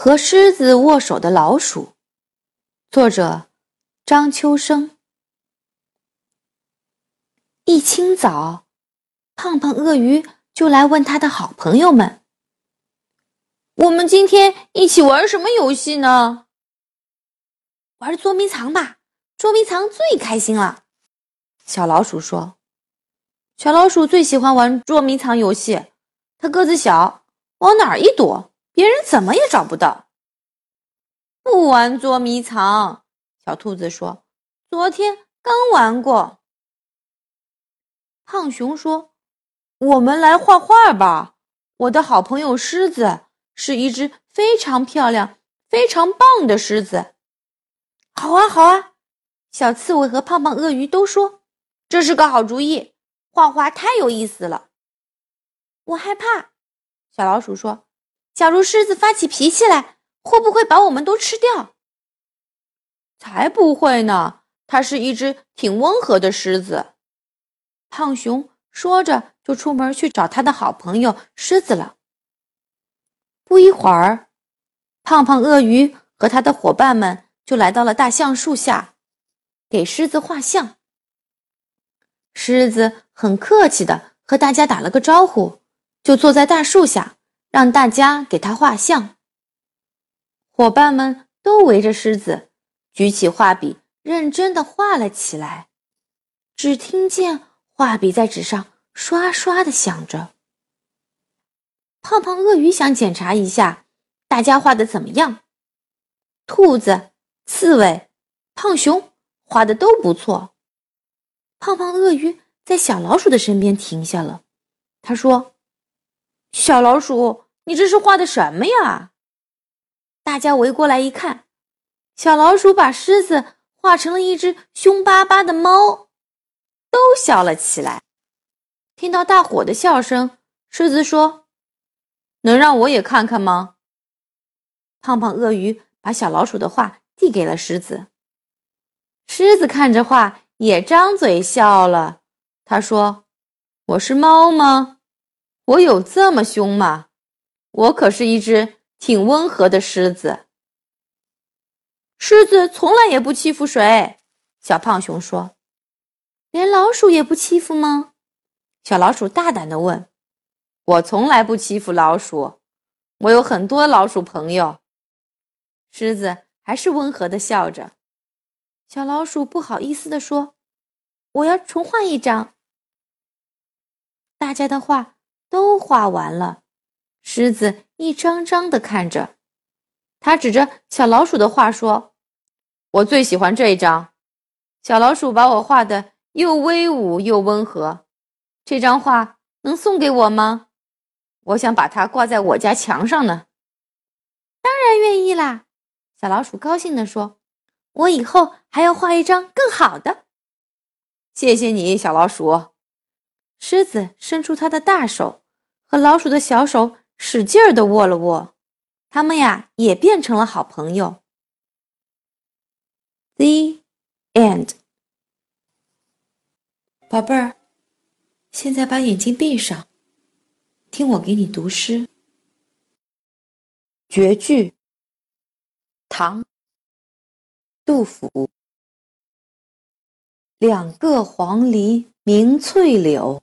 和狮子握手的老鼠，作者张秋生。一清早，胖胖鳄鱼就来问他的好朋友们：“我们今天一起玩什么游戏呢？”“玩捉迷藏吧，捉迷藏最开心了。”小老鼠说。“小老鼠最喜欢玩捉迷藏游戏，它个子小，往哪儿一躲。”别人怎么也找不到。不玩捉迷藏，小兔子说：“昨天刚玩过。”胖熊说：“我们来画画吧。我的好朋友狮子是一只非常漂亮、非常棒的狮子。”好啊，好啊！小刺猬和胖胖鳄鱼都说：“这是个好主意，画画太有意思了。”我害怕，小老鼠说。假如狮子发起脾气来，会不会把我们都吃掉？才不会呢！它是一只挺温和的狮子。胖熊说着，就出门去找他的好朋友狮子了。不一会儿，胖胖鳄鱼和他的伙伴们就来到了大橡树下，给狮子画像。狮子很客气的和大家打了个招呼，就坐在大树下。让大家给他画像。伙伴们都围着狮子，举起画笔，认真的画了起来。只听见画笔在纸上刷刷的响着。胖胖鳄鱼想检查一下大家画的怎么样。兔子、刺猬、胖熊画的都不错。胖胖鳄鱼在小老鼠的身边停下了，他说。小老鼠，你这是画的什么呀？大家围过来一看，小老鼠把狮子画成了一只凶巴巴的猫，都笑了起来。听到大伙的笑声，狮子说：“能让我也看看吗？”胖胖鳄鱼把小老鼠的画递给了狮子。狮子看着画，也张嘴笑了。他说：“我是猫吗？”我有这么凶吗？我可是一只挺温和的狮子。狮子从来也不欺负谁。小胖熊说：“连老鼠也不欺负吗？”小老鼠大胆地问：“我从来不欺负老鼠，我有很多老鼠朋友。”狮子还是温和的笑着。小老鼠不好意思地说：“我要重画一张。”大家的画。都画完了，狮子一张张的看着，他指着小老鼠的画说：“我最喜欢这一张，小老鼠把我画的又威武又温和，这张画能送给我吗？我想把它挂在我家墙上呢。”当然愿意啦，小老鼠高兴地说：“我以后还要画一张更好的。”谢谢你，小老鼠。狮子伸出它的大手，和老鼠的小手使劲儿地握了握，他们呀也变成了好朋友。The end。宝贝儿，现在把眼睛闭上，听我给你读诗。绝句，唐，杜甫。两个黄鹂鸣翠柳。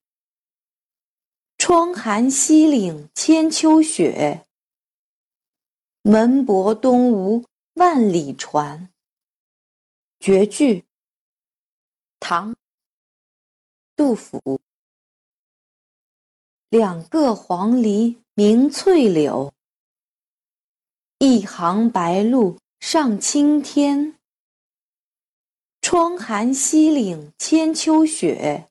窗含西岭千秋雪，门泊东吴万里船。绝句，唐，杜甫。两个黄鹂鸣翠柳，一行白鹭上青天。窗含西岭千秋雪。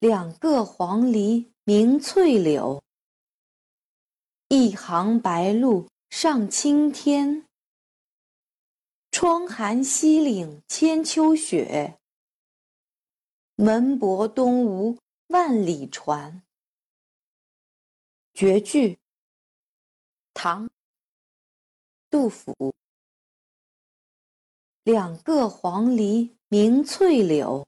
两个黄鹂鸣翠柳，一行白鹭上青天。窗含西岭千秋雪，门泊东吴万里船。绝句，唐，杜甫。两个黄鹂鸣翠柳。